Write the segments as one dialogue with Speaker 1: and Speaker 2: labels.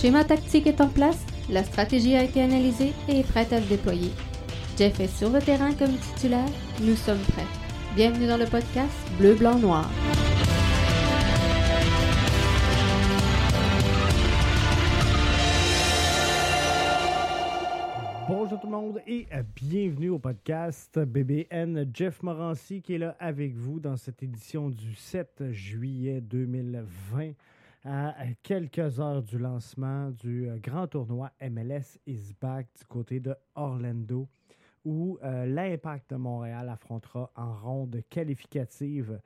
Speaker 1: schéma tactique est en place, la stratégie a été analysée et est prête à se déployer. Jeff est sur le terrain comme titulaire, nous sommes prêts. Bienvenue dans le podcast Bleu, Blanc, Noir.
Speaker 2: Bonjour tout le monde et bienvenue au podcast BBN. Jeff Morancy qui est là avec vous dans cette édition du 7 juillet 2020 à quelques heures du lancement du euh, grand tournoi MLS is back du côté de Orlando où euh, l'Impact de Montréal affrontera en ronde qualificative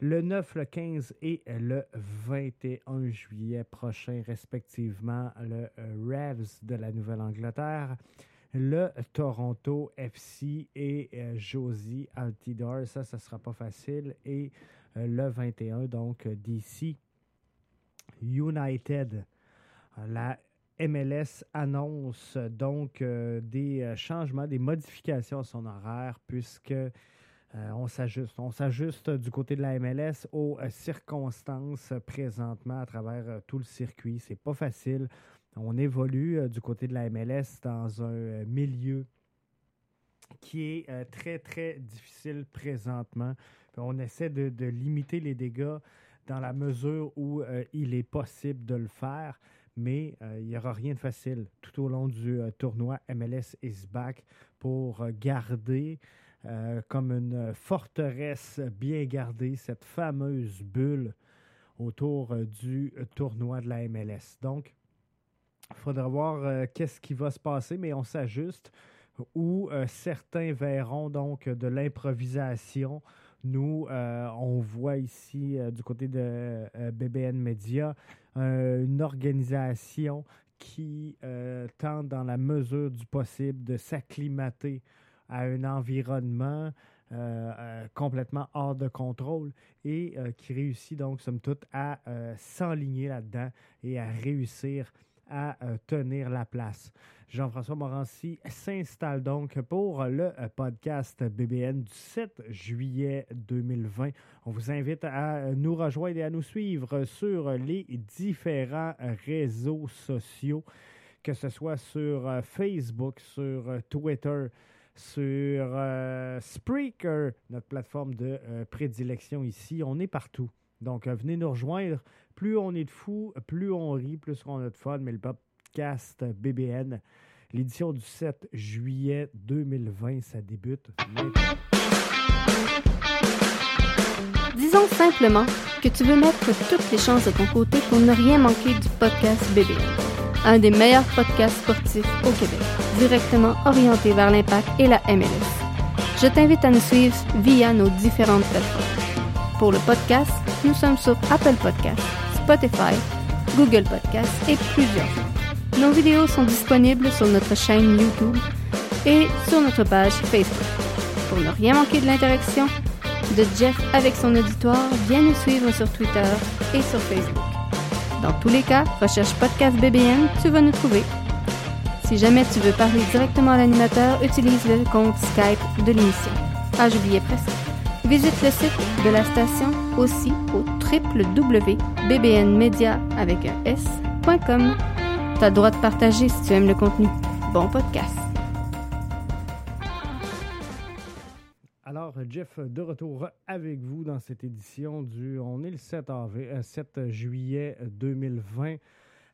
Speaker 2: le 9, le 15 et le 21 juillet prochain, respectivement, le euh, Revs de la Nouvelle-Angleterre, le Toronto FC et Josie Altidore. Ça, ça sera pas facile. Et le 21, donc, d'ici United. La MLS annonce donc euh, des euh, changements, des modifications à son horaire puisque euh, on s'ajuste. On s'ajuste du côté de la MLS aux circonstances présentement à travers tout le circuit. C'est pas facile. On évolue du côté de la MLS dans un milieu qui est très, très difficile présentement. on essaie de limiter les dégâts dans la mesure où euh, il est possible de le faire, mais euh, il n'y aura rien de facile tout au long du euh, tournoi MLS is back pour garder comme une forteresse bien gardée cette fameuse bulle autour du tournoi de la MLS. Donc, il faudra voir qu'est-ce qui va se passer, mais on s'ajuste où certains verront donc de l'improvisation nous, euh, on voit ici euh, du côté de euh, BBN Media une organisation qui tente dans la mesure du possible de s'acclimater à un environnement complètement hors de contrôle et qui réussit donc, somme toute, à s'enligner là-dedans et à réussir à euh, tenir la place. Jean-François Morancy s'installe donc pour le euh, podcast BBN du 7 juillet 2020. On vous invite à euh, nous rejoindre et à nous suivre sur les différents réseaux sociaux, que ce soit sur Facebook, sur Twitter, sur Spreaker, notre plateforme de prédilection ici. On est partout. Donc, venez nous rejoindre plus on est de fous, plus on rit, plus on a de fun. Mais le podcast BBN, l'édition du 7 juillet 2020, ça débute
Speaker 1: Disons simplement que tu veux mettre toutes les chances de ton côté pour ne rien manquer du podcast BBN, un des meilleurs podcasts sportifs au Québec, directement orienté vers l'impact et la MLS. Je t'invite à nous suivre via nos différentes plateformes. Pour le podcast, nous sommes sur Apple Podcasts, Spotify, Google Podcasts et plusieurs Nos vidéos sont disponibles sur notre chaîne YouTube et sur notre page Facebook. Pour ne rien manquer de l'interaction de Jeff avec son auditoire, viens nous suivre sur Twitter et sur Facebook. Dans tous les cas, recherche Podcast BBN, tu vas nous trouver. Si jamais tu veux parler directement à l'animateur, utilise le compte Skype de l'émission. Ah, j'oubliais presque. Visite le site de la station aussi au www.bbnmedia avec un s.com. T'as le droit de partager si tu aimes le contenu. Bon podcast.
Speaker 2: Alors, Jeff, de retour avec vous dans cette édition du. On est le 7, avril, 7 euh, juillet 2020.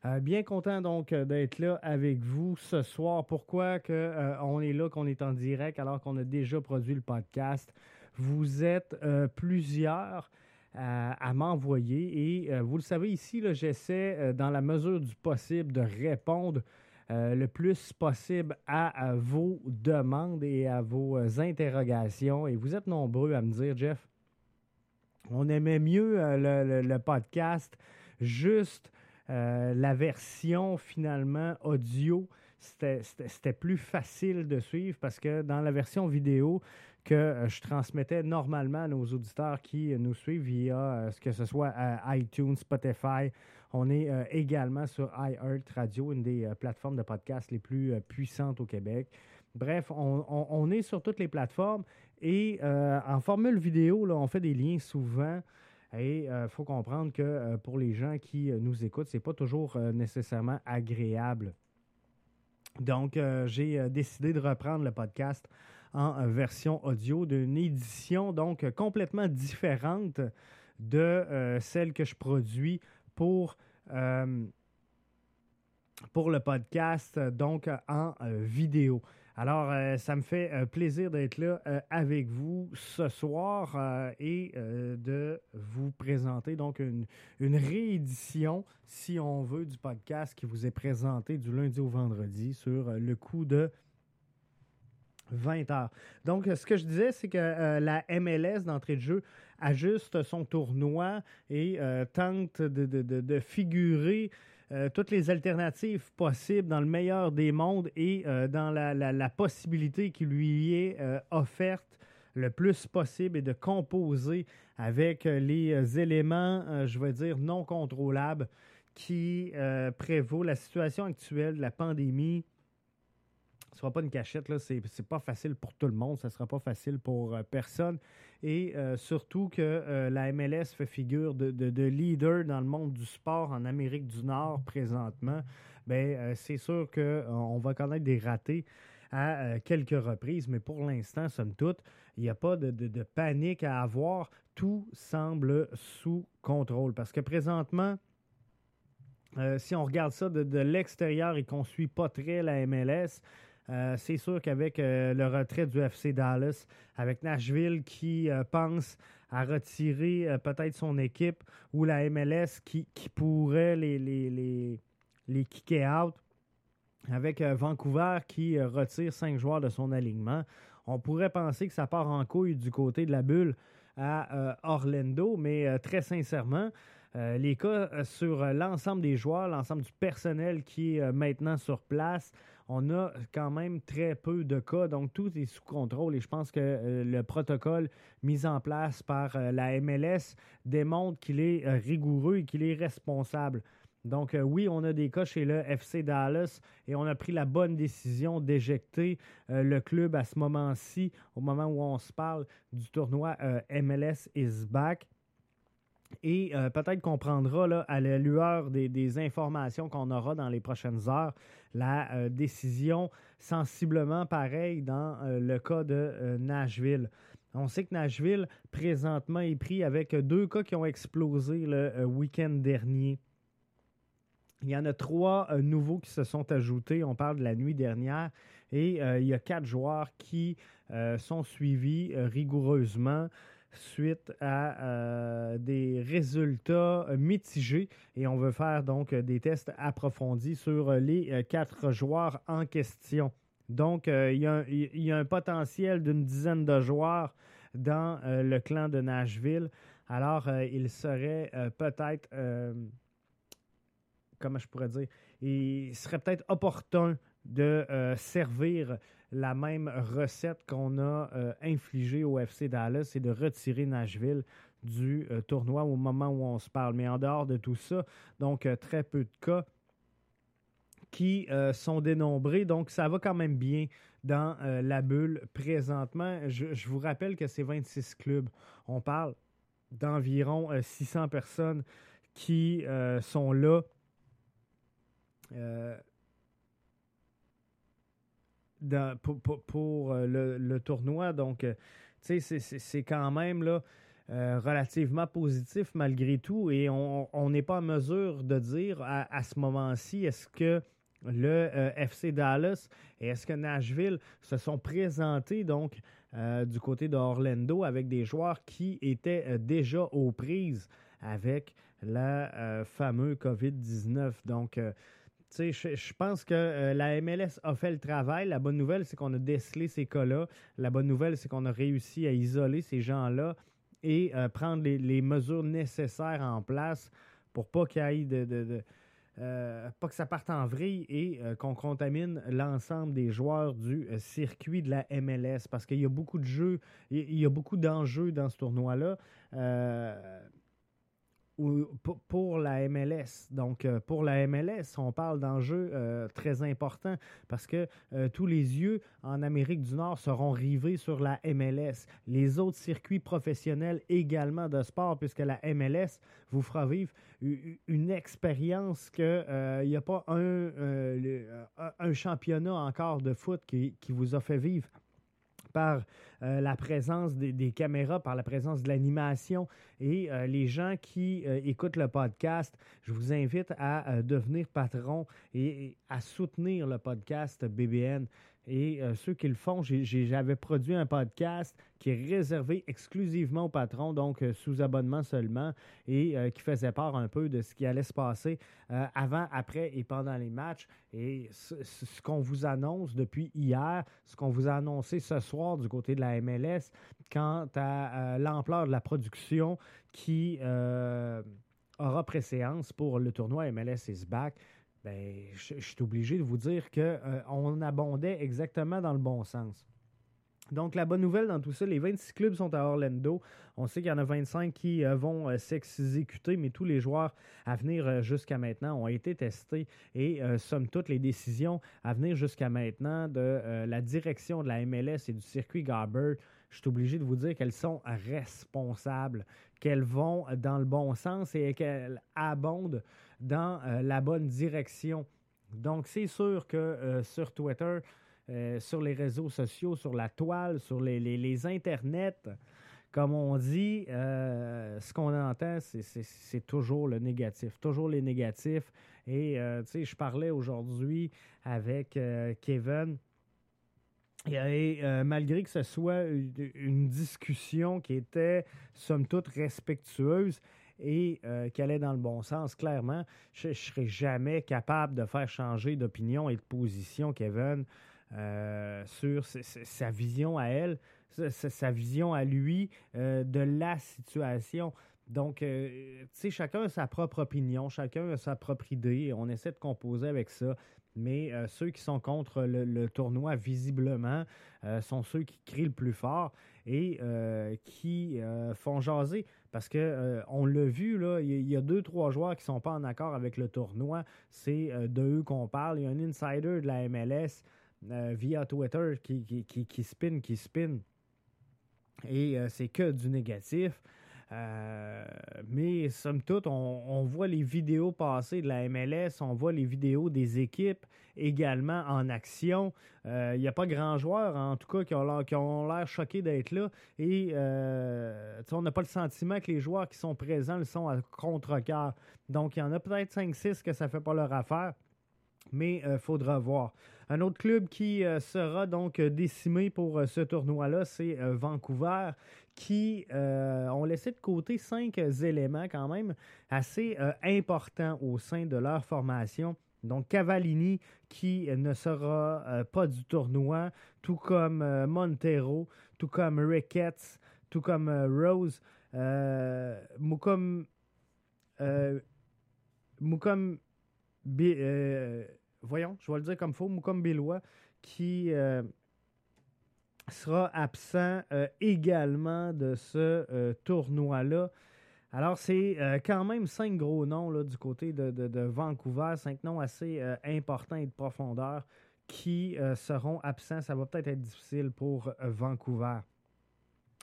Speaker 2: Euh, bien content donc d'être là avec vous ce soir. Pourquoi que, euh, on est là, qu'on est en direct alors qu'on a déjà produit le podcast? Vous êtes euh, plusieurs euh, à m'envoyer et euh, vous le savez ici, j'essaie dans la mesure du possible de répondre le plus possible à, vos demandes et à vos interrogations. Et vous êtes nombreux à me dire, Jeff, on aimait mieux le, podcast, juste la version finalement audio c'était plus facile de suivre parce que dans la version vidéo, que euh, je transmettais normalement à nos auditeurs qui euh, nous suivent via euh, ce que ce soit iTunes, Spotify. On est également sur iHeart Radio, une des plateformes de podcast les plus puissantes au Québec. Bref, on, est sur toutes les plateformes et en formule vidéo, on fait des liens souvent Et il faut comprendre que pour les gens qui nous écoutent, c'est pas toujours nécessairement agréable. Donc, j'ai décidé de reprendre le podcast en version audio d'une édition donc complètement différente de celle que je produis pour pour le podcast, euh, donc euh, en euh, vidéo. Alors, ça me fait plaisir d'être là avec vous ce soir et de vous présenter donc une, une, réédition, si on veut, du podcast qui vous est présenté du lundi au vendredi sur le coup de 20 heures. Donc, ce que je disais, c'est que la MLS d'entrée de jeu ajuste son tournoi et tente de, de, de figurer euh, toutes les alternatives possibles dans le meilleur des mondes et euh, dans la, possibilité qui lui est euh, offerte le plus possible et de composer avec les éléments, je vais dire, non contrôlables qui prévaut la situation actuelle de la pandémie sera pas une cachette, là. C'est, pas facile pour tout le monde, ça ne sera pas facile pour euh, personne. Et euh, surtout que euh, la MLS fait figure de, leader dans le monde du sport en Amérique du Nord présentement. Bien, c'est sûr qu'on va connaître des ratés à quelques reprises, mais pour l'instant, somme toute, il n'y a pas de, panique à avoir. Tout semble sous contrôle. Parce que présentement, si on regarde ça de, l'extérieur et qu'on ne suit pas très la MLS, euh, c'est sûr qu'avec euh, le retrait du FC Dallas, avec Nashville qui euh, pense à retirer peut-être son équipe ou la MLS qui, pourrait les, les, les, kicker out, avec Vancouver qui retire cinq joueurs de son alignement, on pourrait penser que ça part en couille du côté de la bulle à Orlando, mais très sincèrement, les cas sur l'ensemble des joueurs, l'ensemble du personnel qui est maintenant sur place, on a quand même très peu de cas, donc tout est sous contrôle et je pense que euh, le protocole mis en place par euh, la MLS démontre qu'il est euh, rigoureux et qu'il est responsable. Donc oui, on a des cas chez le FC Dallas et on a pris la bonne décision d'éjecter le club à ce moment-ci, au moment où on se parle du tournoi MLS is back. Et euh, peut-être qu'on prendra à la lueur des, informations qu'on aura dans les prochaines heures la euh, décision sensiblement pareille dans euh, le cas de Nashville. On sait que Nashville, présentement, est pris avec deux cas qui ont explosé le week-end dernier. Il y en a trois nouveaux qui se sont ajoutés. On parle de la nuit dernière. Et il y a quatre joueurs qui sont suivis rigoureusement suite à euh, des résultats mitigés et on veut faire donc des tests approfondis sur les euh, quatre joueurs en question. Donc, euh, il, y a, un potentiel d'une dizaine de joueurs dans le clan de Nashville. Alors, il serait peut-être, comment je pourrais dire, il serait peut-être opportun de servir la même recette qu'on a euh, infligée au FC Dallas, c'est de retirer Nashville du euh, tournoi au moment où on se parle. Mais en dehors de tout ça, donc euh, très peu de cas qui sont dénombrés. Donc, ça va quand même bien dans la bulle présentement. Je, je, vous rappelle que c'est 26 clubs. On parle d'environ 600 personnes qui sont là pour, euh, le, tournoi. Donc, euh, tu sais, c'est quand même là, euh, relativement positif malgré tout. Et on n'est pas en mesure de dire à, ce moment-ci, est-ce que le FC Dallas et est-ce que Nashville se sont présentés donc du côté d'Orlando avec des joueurs qui étaient déjà aux prises avec la fameux COVID-19. Donc, je, je, pense que euh, la MLS a fait le travail. La bonne nouvelle, c'est qu'on a décelé ces cas-là. La bonne nouvelle, c'est qu'on a réussi à isoler ces gens-là et euh, prendre les, mesures nécessaires en place pour pas qu'il y de, euh, pas que ça parte en vrille et qu'on contamine l'ensemble des joueurs du circuit de la MLS parce qu'il y a beaucoup de jeux, il y a beaucoup d'enjeux dans ce tournoi-là pour la MLS. Donc, euh, pour la MLS, on parle d'enjeux euh, très importants parce que euh, tous les yeux en Amérique du Nord seront rivés sur la MLS. Les autres circuits professionnels également de sport, puisque la MLS vous fera vivre une expérience qu'il n'y a pas un, championnat encore de foot qui vous a fait vivre par euh, la présence des, caméras, par la présence de l'animation. Et euh, les gens qui euh, écoutent le podcast, je vous invite à devenir patron et, à soutenir le podcast BBN. Et ceux qui le font, j'avais produit un podcast qui est réservé exclusivement aux patrons, donc sous abonnement seulement, et qui faisait part un peu de ce qui allait se passer avant, après et pendant les matchs. Et ce qu'on vous annonce depuis hier, ce qu'on vous a annoncé ce soir du côté de la MLS quant à euh, l'ampleur de la production qui euh, aura préséance pour le tournoi MLS is back. Ben, je, suis obligé de vous dire qu'on euh, on abondait exactement dans le bon sens. Donc, la bonne nouvelle dans tout ça, les 26 clubs sont à Orlando. On sait qu'il y en a 25 qui euh, vont euh, s'exécuter, mais tous les joueurs à venir jusqu'à maintenant ont été testés et, somme toute, les décisions à venir jusqu'à maintenant de la direction de la MLS et du circuit Garber, je suis obligé de vous dire qu'elles sont responsables, qu'elles vont dans le bon sens et qu'elles abondent dans la bonne direction. Donc, c'est sûr que sur Twitter, euh, sur les réseaux sociaux, sur la toile, sur les, les, internets. Comme on dit, euh, ce qu'on entend, c'est toujours le négatif, toujours les négatifs. Et, euh, tu sais, je parlais aujourd'hui avec Kevin. Et, malgré que ce soit une, discussion qui était, somme toute, respectueuse, et qu'elle est dans le bon sens, clairement, je ne serais jamais capable de faire changer d'opinion et de position, Kevin. Euh, sur sa vision à elle, sa, vision à lui euh, de la situation. Donc, euh, tu sais, chacun a sa propre opinion, chacun a sa propre idée. On essaie de composer avec ça. Mais ceux qui sont contre le, tournoi, visiblement, sont ceux qui crient le plus fort et qui font jaser. Parce que on l'a vu, là, il y, a deux, trois joueurs qui ne sont pas en accord avec le tournoi. C'est de eux qu'on parle. Il y a un insider de la MLS euh, via Twitter qui, qui, qui, spin, qui spin. Et euh, c'est que du négatif. Euh, mais somme toute, on, voit les vidéos passer de la MLS, on voit les vidéos des équipes également en action. Il n'y a pas grand joueur, en tout cas, qui ont l'air choqués d'être là. Et on n'a pas le sentiment que les joueurs qui sont présents le sont à contre-cœur. Donc, il y en a peut-être 5-6 que ça ne fait pas leur affaire mais il faudra voir. Un autre club qui euh, sera donc euh, décimé pour euh, ce tournoi-là, c'est Vancouver, qui ont laissé de côté cinq éléments quand même assez importants au sein de leur formation. Donc Cavallini qui ne sera pas du tournoi, tout comme Montero, tout comme Ricketts, tout comme Rose, Moukom, Moukom voyons, je vais le dire comme faux, Moukom Bélois, qui euh, sera absent euh, également de ce euh, tournoi-là. Alors, c'est quand même cinq gros noms là, du côté de, Vancouver, cinq noms assez importants et de profondeur qui seront absents. Ça va peut-être être difficile pour Vancouver.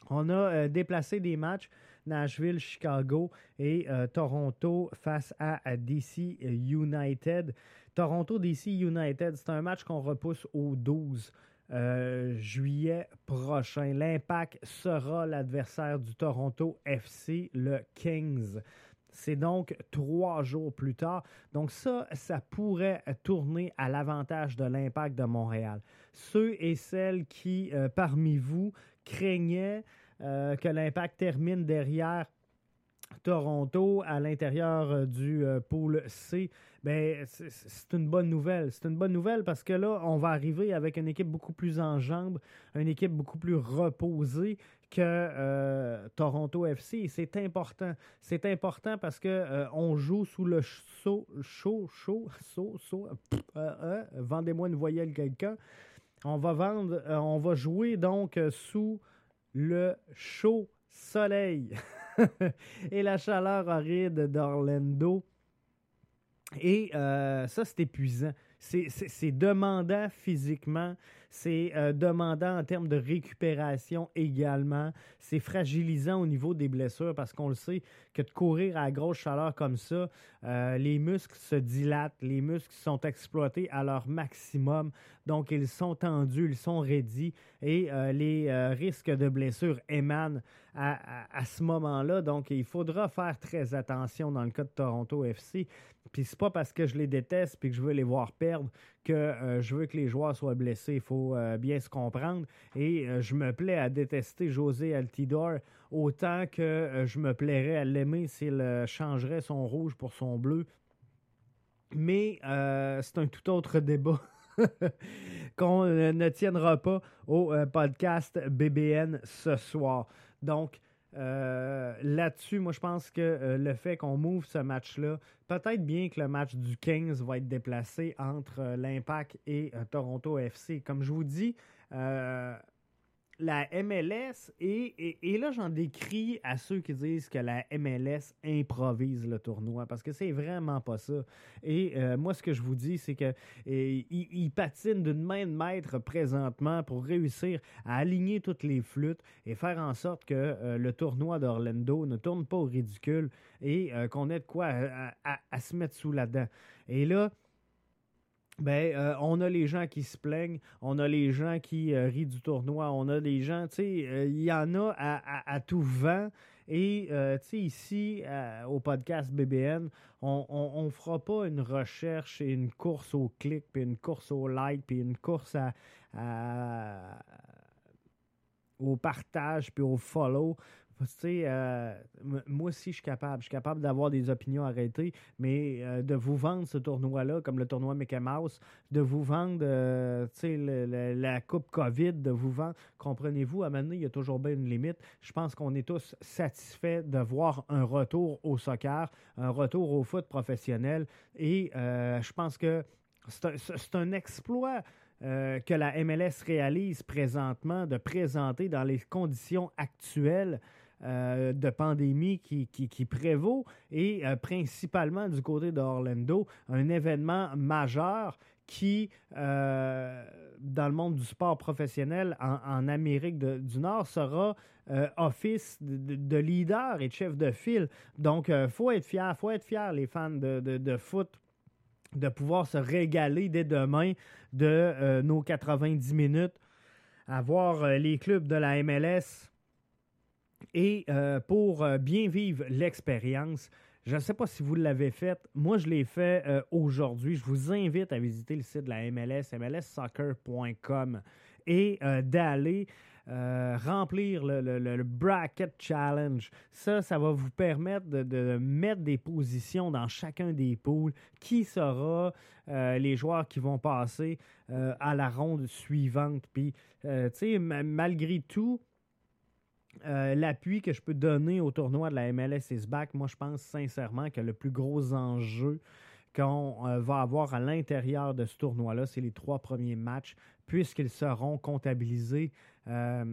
Speaker 2: On a déplacé des matchs Nashville, Chicago et Toronto face à DC United. Toronto DC United, c'est un match qu'on repousse au 12 euh, juillet prochain. L'Impact sera l'adversaire du Toronto FC le 15. C'est donc trois jours plus tard. Donc ça, ça pourrait tourner à l'avantage de l'impact de Montréal. Ceux et celles qui, euh, parmi vous, craignaient euh, que l'impact termine derrière Toronto à l'intérieur du pôle C, ben, c'est une bonne nouvelle. C'est une bonne nouvelle parce que là, on va arriver avec une équipe beaucoup plus en jambes, une équipe beaucoup plus reposée que euh, Toronto FC. C'est important. C'est important parce que euh, on joue sous le chaud, chaud, chaud, chaud, chaud. Euh, vendez-moi une voyelle quelqu'un. On va vendre, on va jouer donc sous le chaud soleil. et la chaleur horrible d'Orlando. Et ça, c'est épuisant. C'est demandant physiquement, c'est euh, demandant en termes de récupération également. C'est fragilisant au niveau des blessures parce qu'on le sait que de courir à grosse chaleur comme ça, euh, les muscles se dilatent, les muscles sont exploités à leur maximum. Donc, ils sont tendus, ils sont raidis et euh, les risques de blessures émanent à, ce moment-là. Donc, il faudra faire très attention dans le cas de Toronto FC. Puis, c'est pas parce que je les déteste et que je veux les voir perdre que je veux que les joueurs soient blessés. Il faut euh, bien se comprendre. Et euh, je me plais à détester José Altidor autant que euh, je me plairais à l'aimer s'il changerait son rouge pour son bleu. Mais c'est un tout autre débat. qu'on ne tiendra pas au podcast BBN ce soir. Donc, euh, là-dessus, moi, je pense que euh, le fait qu'on move ce match-là, peut-être bien que le match du 15 va être déplacé entre euh, l'Impact et Toronto FC. Comme je vous dis, la MLS, et, là j'en décris à ceux qui disent que la MLS improvise le tournoi, parce que c'est vraiment pas ça. Et euh, moi, ce que je vous dis, c'est que il, patine d'une main de maître présentement pour réussir à aligner toutes les flûtes et faire en sorte que euh, le tournoi d'Orlando ne tourne pas au ridicule et euh, qu'on ait de quoi à se mettre sous la dent. Et là, ben, euh, on a les gens qui se plaignent, on a les gens qui euh, rient du tournoi, on a des gens, tu sais, euh, il y en a à, tout vent. Et, tu sais, ici, au podcast BBN, on ne fera pas une recherche et une course au clic, puis une course au like, puis une course à au partage, puis au follow euh, moi aussi, je suis capable. Je suis capable d'avoir des opinions arrêtées, mais euh, de vous vendre ce tournoi-là, comme le tournoi Mickey Mouse, de vous vendre euh, la Coupe COVID, de vous vendre, comprenez-vous, à un moment donné, il y a toujours bien une limite. Je pense qu'on est tous satisfaits de voir un retour au soccer, un retour au foot professionnel, et je pense que c'est un exploit que la MLS réalise présentement de présenter dans les conditions actuelles euh, de pandémie qui, prévaut et euh, principalement du côté d'Orlando, un événement majeur qui, dans le monde du sport professionnel en, Amérique du Nord, sera office de, leader et de chef de file. Donc, il faut être fier, faut être fier, les fans de, foot de pouvoir se régaler dès demain de euh, nos 90 minutes, à voir euh, les clubs de la MLS. Et euh, pour bien vivre l'expérience, je ne sais pas si vous l'avez fait. Moi, je l'ai fait aujourd'hui. Je vous invite à visiter le site de la MLS, mlssoccer.com, et d'aller euh, remplir le, bracket challenge. Ça, ça va vous permettre de, mettre des positions dans chacun des pools. Qui sera euh, les joueurs qui vont passer euh, à la ronde suivante? Puis, tu sais, malgré tout, l'appui que je peux donner au tournoi de la MLS is back, moi je pense sincèrement que le plus gros enjeu qu'on va avoir à l'intérieur de ce tournoi-là, c'est les trois premiers matchs, puisqu'ils seront comptabilisés euh,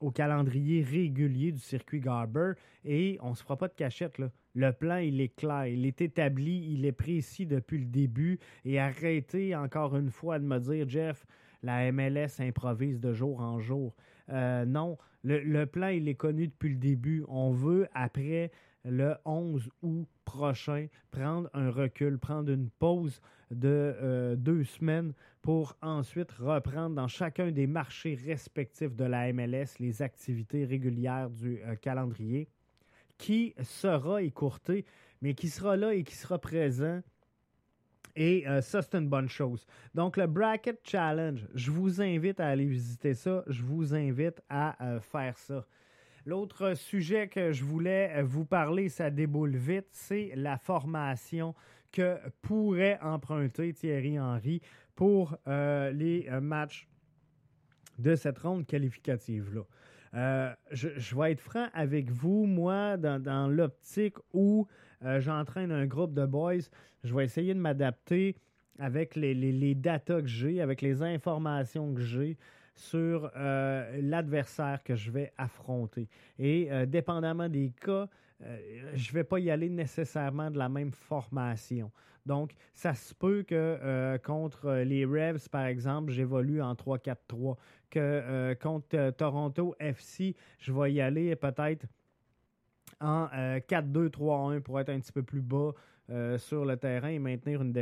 Speaker 2: au calendrier régulier du circuit Garber et on ne se fera pas de cachette. Le plan, il est clair, il est établi, il est précis depuis le début et arrêtez encore une fois de me dire, Jeff, la MLS improvise de jour en jour. Euh, non, le, plan, il est connu depuis le début. On veut, après le 11 août prochain, prendre un recul, prendre une pause de euh, deux semaines pour ensuite reprendre dans chacun des marchés respectifs de la MLS les activités régulières du euh, calendrier, qui sera écourté, mais qui sera là et qui sera présent. Et euh, ça, c'est une bonne chose. Donc, le Bracket Challenge, je vous invite à aller visiter ça. Je vous invite à faire ça. L'autre sujet que je voulais vous parler, ça déboule vite, c'est la formation que pourrait emprunter Thierry Henry pour euh, les euh, matchs de cette ronde qualificative-là. Euh, je, vais être franc avec vous, moi, dans, l'optique où j'entraîne un groupe de boys, je vais essayer de m'adapter avec les, les, les datas que j'ai, avec les informations que j'ai sur l'adversaire que je vais affronter. Et dépendamment des cas, je ne vais pas y aller nécessairement de la même formation. Donc, ça se peut que contre les Revs, par exemple, j'évolue en 3-4-3, que contre Toronto FC, je vais y aller peut-être en 4-2-3-1 pour être un petit peu plus bas euh, sur le terrain et maintenir une,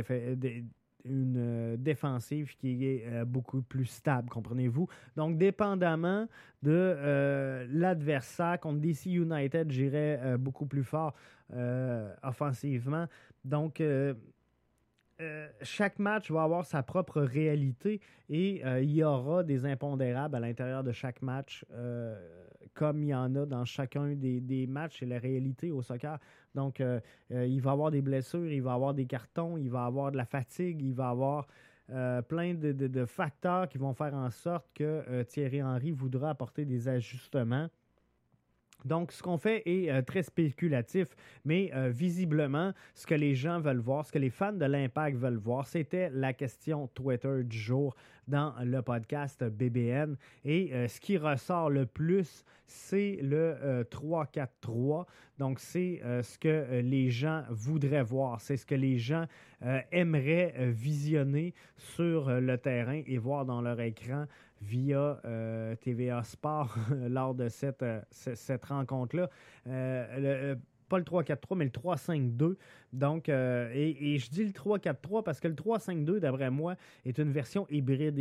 Speaker 2: euh, défensive qui est euh, beaucoup plus stable, comprenez-vous? Donc, dépendamment de l'adversaire, contre DC United, j'irais beaucoup plus fort offensivement. Donc, euh, chaque match va avoir sa propre réalité et euh, il y aura des impondérables à l'intérieur de chaque match, euh, comme il y en a dans chacun des, matchs. C'est la réalité au soccer. Donc, il va avoir des blessures, il va avoir des cartons, il va avoir de la fatigue, il va avoir plein de, de, facteurs qui vont faire en sorte que Thierry Henry voudra apporter des ajustements. Donc, ce qu'on fait est euh, très spéculatif, mais euh, visiblement, ce que les gens veulent voir, ce que les fans de l'Impact veulent voir, c'était la question Twitter du jour dans le podcast BBN. Et euh, ce qui ressort le plus, c'est le 3-4-3. Donc, c'est ce que les gens voudraient voir, c'est ce que les gens aimeraient visionner sur le terrain et voir dans leur écran via euh, TVA Sport lors de cette, euh, rencontre-là. Euh, pas le 3-4-3, mais le 3-5-2. Donc, et, je dis le 3-4-3 parce que le 3-5-2, d'après moi, est une version hybride.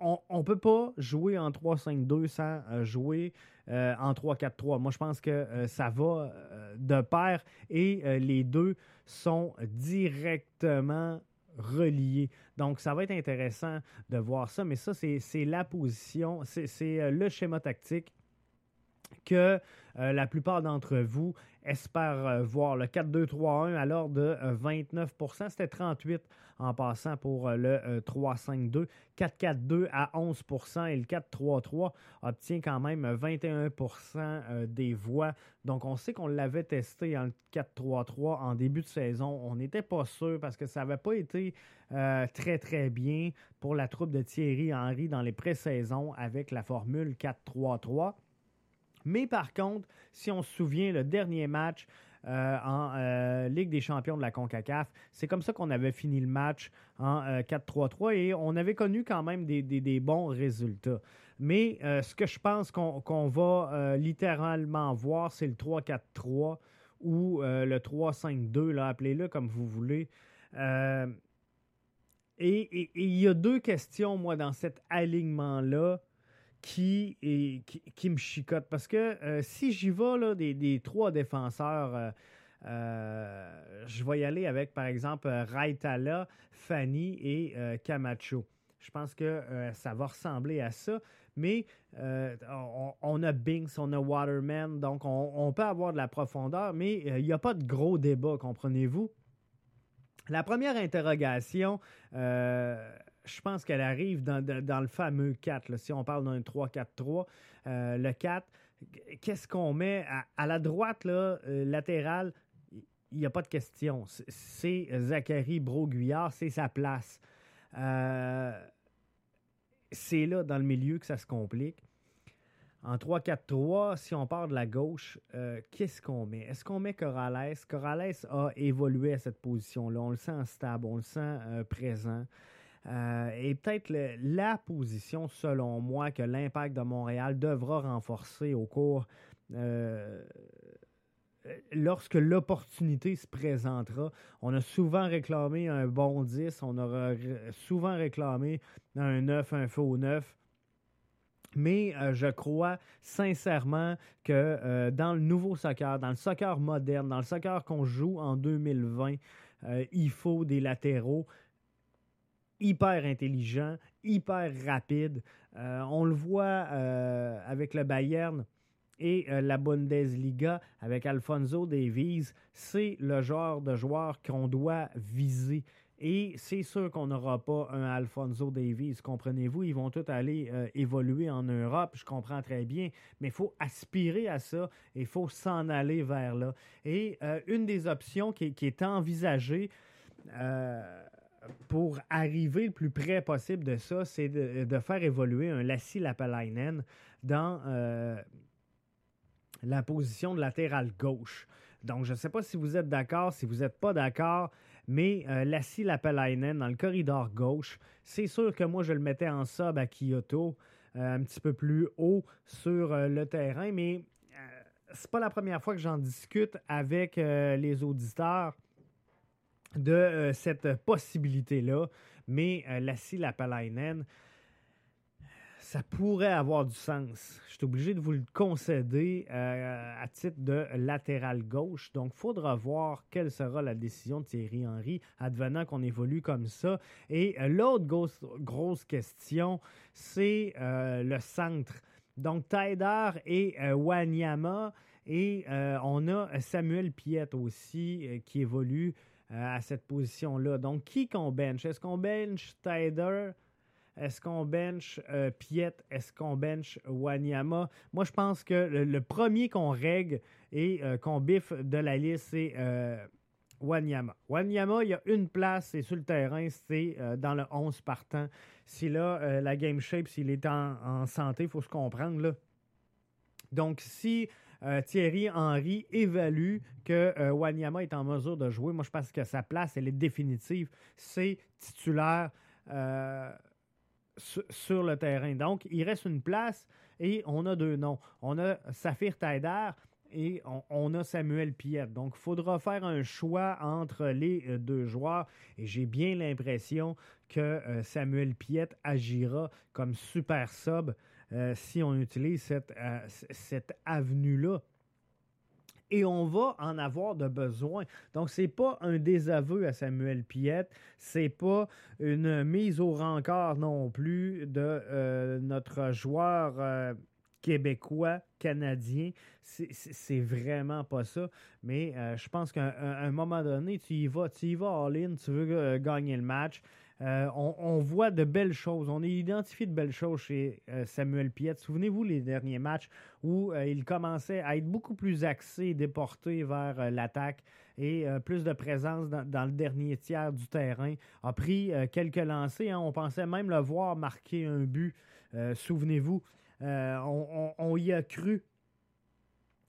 Speaker 2: On ne peut pas jouer en 3-5-2 sans jouer en 3-4-3. Moi, je pense que ça va de pair et les deux sont directement reliés. Donc, ça va être intéressant de voir ça, mais ça, c'est la position, c'est euh, le schéma tactique que euh, la plupart d'entre vous espèrent euh, voir. Le 4-2-3-1 à l'ordre de 29% C'était 38 en passant pour le 3-5-2. 4-4-2 à 11% et le 4-3-3 obtient quand même 21% des voix. Donc, on sait qu'on l'avait testé en 4-3-3 en début de saison. On n'était pas sûr parce que ça n'avait pas été très, très bien pour la troupe de Thierry Henry dans les pré-saisons avec la formule 4-3-3. Mais par contre, si on se souvient, le dernier match euh, en euh, Ligue des champions de la CONCACAF, c'est comme ça qu'on avait fini le match en 4-3-3 euh, et on avait connu quand même des, bons résultats. Mais ce que je pense qu'on va littéralement voir, c'est le 3-4-3 ou le 3-5-2, appelez-le comme vous voulez. et il y a deux questions, moi, dans cet alignement-là qui, qui, me chicote. Parce que euh, si j'y vais là, des, trois défenseurs, euh, euh, je vais y aller avec, par exemple, Raitala, Fanny et Camacho. Je pense que ça va ressembler à ça. Mais on, a Binks, on a Waterman, donc on, on peut avoir de la profondeur, mais il n'y a pas de gros débat, comprenez-vous? La première interrogation, je pense qu'elle arrive dans, le fameux 4. si on parle d'un 3-4-3, euh, le 4, qu'est-ce qu'on met à, la droite là, euh, latérale? Il n'y a pas de question. C'est Zachary Broguillard, c'est sa place. Euh, c'est là, dans le milieu, que ça se complique. En 3-4-3, si on part de la gauche, qu'est-ce qu'on met? Est-ce qu'on met Corrales? Corrales a évolué à cette position-là. On le sent stable, on le sent présent. Euh, et peut-être la position, selon moi, que l'impact de Montréal devra renforcer au cours euh, lorsque l'opportunité se présentera. On a souvent réclamé un bon 10, on aura souvent réclamé un 9, un faux 9. Mais euh, je crois sincèrement que dans le nouveau soccer, dans le soccer moderne, dans le soccer qu'on joue en 2020, il faut des latéraux hyper intelligent, hyper rapide. Euh, on le voit euh, avec le Bayern et euh, la Bundesliga avec Alfonso Davies. C'est le genre de joueur qu'on doit viser. Et c'est sûr qu'on n'aura pas un Alfonso Davies, comprenez-vous? Ils vont tous aller évoluer en Europe, je comprends très bien, mais il faut aspirer à ça et il faut s'en aller vers là. Et une des options qui, qui est envisagée, pour arriver le plus près possible de ça, c'est de, faire évoluer un Lassie Lapalainen dans la position de latéral gauche. Donc, je ne sais pas si vous êtes d'accord, si vous n'êtes pas d'accord, mais euh, Lassie Lapalainen dans le corridor gauche, c'est sûr que moi, je le mettais en sub à Kyoto, euh, un petit peu plus haut sur euh, le terrain, mais c'est pas la première fois que j'en discute avec les auditeurs de cette possibilité-là. Mais Lassie Lapalainen, ça pourrait avoir du sens. Je suis obligé de vous le concéder euh, à titre de latéral gauche. Donc, il faudra voir quelle sera la décision de Thierry Henry, advenant qu'on évolue comme ça. Et euh, l'autre grosse, question, c'est euh, le centre. Donc, Taider et Wanyama. Et on a Samuel Piette aussi qui évolue à cette position-là. Donc, qui qu'on bench? Est-ce qu'on bench Taider? Est-ce qu'on bench euh, Piet? Est-ce qu'on bench Wanyama? Moi, je pense que le, premier qu'on règle et euh, qu'on biffe de la liste, c'est euh, Wanyama. Wanyama, il y a une place, c'est sur le terrain, c'est dans le 11 partant. Si là, la game shape, s'il est en, santé, il faut se comprendre. Là. Donc, si Thierry Henry évalue que Wanyama est en mesure de jouer, moi, je pense que sa place, elle est définitive. C'est titulaire sur le terrain. Donc, il reste une place et on a deux noms. On a Saphir Taider et on, a Samuel Piette. Donc, il faudra faire un choix entre les euh, deux joueurs et j'ai bien l'impression que euh, Samuel Piette agira comme super sub euh, si on utilise cette, cette avenue-là et on va en avoir de besoin. Donc, ce n'est pas un désaveu à Samuel Piette, c'est pas une mise au rencard non plus de euh, notre joueur euh, québécois, canadien. C'est vraiment pas ça. Mais euh, je pense qu'à un, moment donné, tu y vas, tu y vas all-in, tu veux gagner le match. Euh, on, voit de belles choses. On a identifié de belles choses chez euh, Samuel Piette. Souvenez-vous les derniers matchs où euh, il commençait à être beaucoup plus axé, déporté vers l'attaque et plus de présence dans, le dernier tiers du terrain. A pris quelques lancers. Hein. On pensait même le voir marquer un but. Souvenez-vous, on, y a cru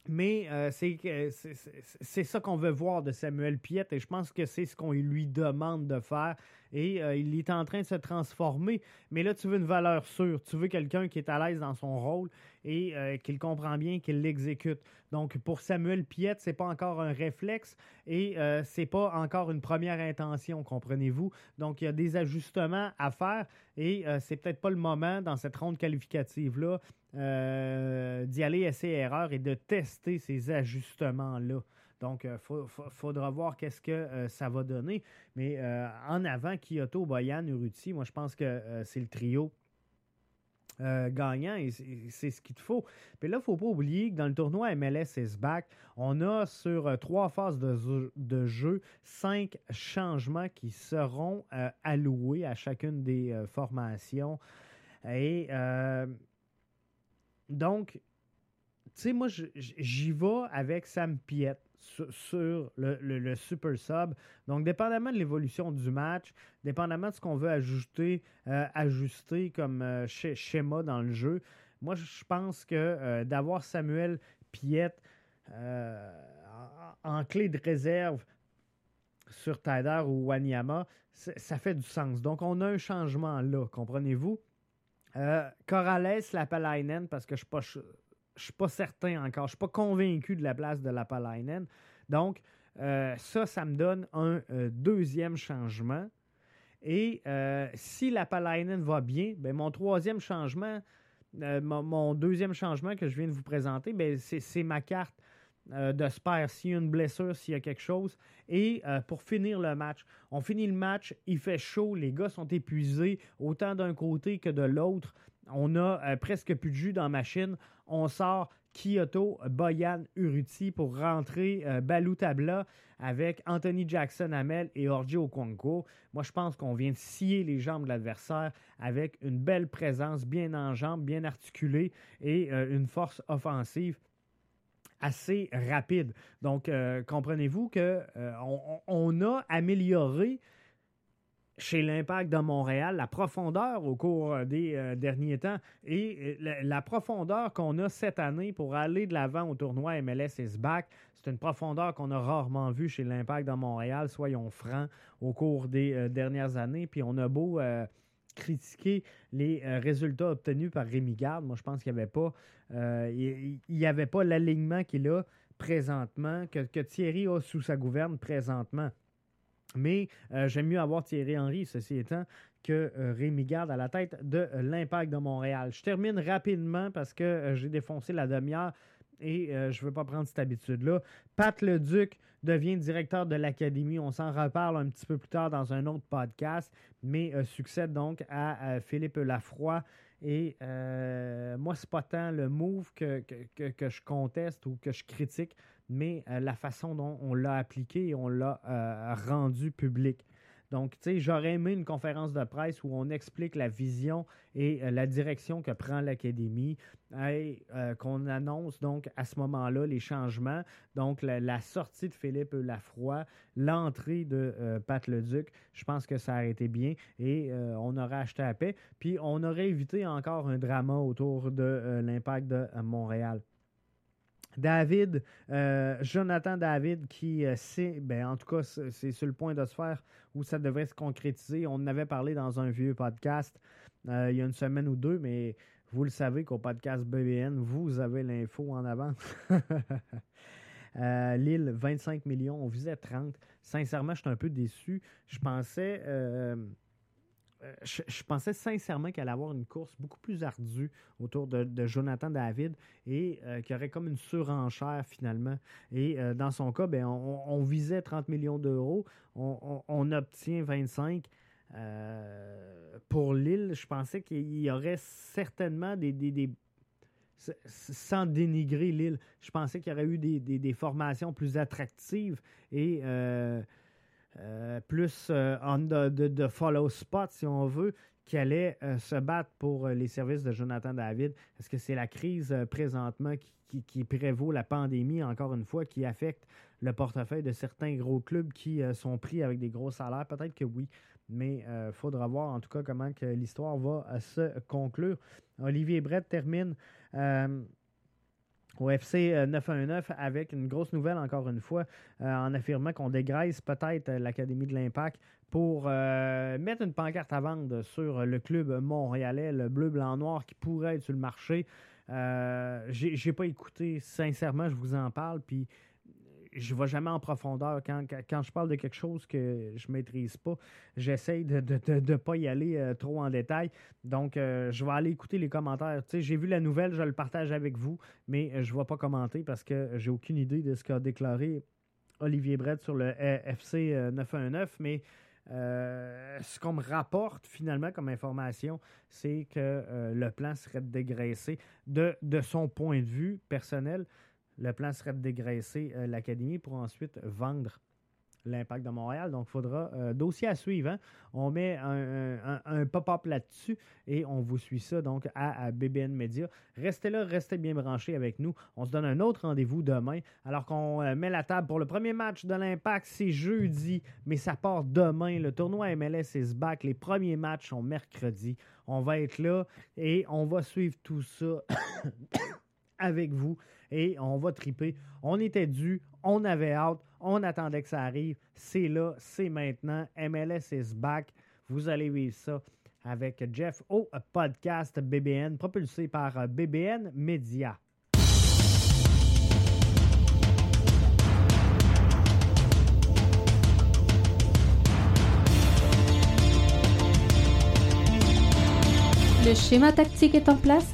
Speaker 2: mais c'est ça qu'on veut voir de Samuel Piette et je pense que c'est ce qu'on lui demande de faire et euh, il est en train de se transformer. Mais là, tu veux une valeur sûre. Tu veux quelqu'un qui est à l'aise dans son rôle et euh, qu'il comprend bien, qu'il l'exécute. Donc, pour Samuel Piette, c'est pas encore un réflexe et euh, c'est pas encore une première intention, comprenez-vous? Donc, il y a des ajustements à faire et c'est peut-être pas le moment dans cette ronde qualificative-là d'y aller essai-erreur et de tester ces ajustements-là. Donc, il euh, faudra voir qu'est-ce que euh, ça va donner. Mais euh, en avant, Kyoto, Boyan, Uruti, moi, je pense que c'est le trio gagnant c'est ce qu'il te faut. Puis là, il ne faut pas oublier que dans le tournoi MLS is back, on a sur trois phases de, jeu cinq changements qui seront alloués à chacune des formations. Et donc, tu sais, moi, j'y vais avec Sam Piette sur, le, super sub. Donc, dépendamment de l'évolution du match, dépendamment de ce qu'on veut ajouter, euh, ajuster comme euh, schéma dans le jeu, moi, je pense que euh, d'avoir Samuel Piette en, clé de réserve sur Tider ou Wanyama, ça fait du sens. Donc, on a un changement là, comprenez-vous? Corrales, Lapalainen, parce que je ne suis pas je suis pas certain encore. Je suis pas convaincu de la place de la Palainen. Donc, euh, ça, ça me donne un euh, deuxième changement. Et euh, si la Palainen va bien, ben, mon troisième changement, mon, deuxième changement que je viens de vous présenter, ben, c'est ma carte de spare s'il y a une blessure, s'il y a quelque chose. Et pour finir le match, on finit le match, il fait chaud, les gars sont épuisés, autant d'un côté que de l'autre. On a presque plus de jus dans la machine on sort Kyoto, Boyan, Uruti pour rentrer euh, Balou Tabla avec Anthony Jackson Hamel et Orji Okonko. Moi, je pense qu'on vient de scier les jambes de l'adversaire avec une belle présence, bien en jambes, bien articulée et euh, une force offensive assez rapide. Donc, euh, comprenez-vous qu'on on a amélioré chez l'Impact de Montréal, la profondeur au cours euh, des euh, derniers temps et euh, la, profondeur qu'on a cette année pour aller de l'avant au tournoi MLS is back, c'est une profondeur qu'on a rarement vue chez l'Impact de Montréal, soyons francs, au cours des dernières années. Puis on a beau critiquer les résultats obtenus par Rémi Garde, moi je pense qu'il n'y avait pas, il, avait pas l'alignement qu'il a présentement, que Thierry a sous sa gouverne présentement. Mais euh, j'aime mieux avoir Thierry Henry, ceci étant, que euh, Rémi Garde à la tête de euh, l'Impact de Montréal. Je termine rapidement parce que j'ai défoncé la demi-heure et je ne veux pas prendre cette habitude-là. Pat Leduc devient directeur de l'Académie. On s'en reparle un petit peu plus tard dans un autre podcast, mais succède donc à, Philippe Lafroy. Et moi, ce n'est pas tant le move que, je conteste ou que je critique, mais euh, la façon dont on l'a appliqué et on l'a euh, rendu public. Donc, tu sais, j'aurais aimé une conférence de presse où on explique la vision et euh, la direction que prend l'Académie et qu'on annonce donc à ce moment-là les changements. Donc, la, sortie de Philippe Lafroy, l'entrée de Pat Leduc, je pense que ça aurait été bien et on aurait acheté à paix. Puis, on aurait évité encore un drama autour de l'impact de Montréal. David, euh, Jonathan David, qui euh, sait, ben, en tout cas, c'est sur le point de se faire où ça devrait se concrétiser. On en avait parlé dans un vieux podcast euh, il y a une semaine ou deux, mais vous le savez qu'au podcast BBN, vous avez l'info en avant. Lille, 25 millions, on visait 30. Sincèrement, je suis un peu déçu. Je pensais euh, je, pensais sincèrement qu'elle allait avoir une course beaucoup plus ardue autour de, Jonathan David et euh, qu'il y aurait comme une surenchère finalement. Et euh, dans son cas, ben, on, visait 30 millions d'euros, on, obtient 25. pour Lille, je pensais qu'il y aurait certainement des, sans dénigrer Lille, je pensais qu'il y aurait eu des, formations plus attractives et euh, plus euh, on de, follow spot, si on veut, qui allait euh, se battre pour les services de Jonathan David. Est-ce que c'est la crise présentement qui, prévaut, la pandémie, encore une fois, qui affecte le portefeuille de certains gros clubs qui sont pris avec des gros salaires? Peut-être que oui, mais il faudra voir en tout cas comment que l'histoire va se conclure. Olivier Brett termine au FC 919 avec une grosse nouvelle encore une fois euh, en affirmant qu'on dégraisse peut-être l'Académie de l'Impact pour euh, mettre une pancarte à vendre sur le club montréalais, le bleu, blanc, noir qui pourrait être sur le marché. Euh, j'ai pas écouté, sincèrement, je vous en parle, puis je ne vais jamais en profondeur. Quand, je parle de quelque chose que je ne maîtrise pas, j'essaye de ne pas y aller euh, trop en détail. Donc, euh, je vais aller écouter les commentaires. j'ai vu la nouvelle, je le partage avec vous, mais euh, je ne vais pas commenter parce que j'ai aucune idée de ce qu'a déclaré Olivier Brett sur le FC 919. Mais ce qu'on me rapporte finalement comme information, c'est que le plan serait dégraissé de, de son point de vue personnel. Le plan serait de dégraisser euh, l'académie pour ensuite vendre l'impact de Montréal. Donc, il faudra euh, dossier à suivre. Hein. On met un, pop-up là-dessus et on vous suit ça donc à, BBN Media. Restez là, restez bien branchés avec nous. On se donne un autre rendez-vous demain. Alors qu'on euh, met la table pour le premier match de l'impact, c'est jeudi, mais ça part demain. Le tournoi MLS is back. Les premiers matchs sont mercredi. On va être là et on va suivre tout ça avec vous et on va triper. On était dû, on avait hâte, on attendait que ça arrive. C'est là, c'est maintenant. MLS is back. Vous allez vivre ça avec Jeff au podcast BBN, propulsé par BBN Media.
Speaker 1: Le schéma tactique est en place?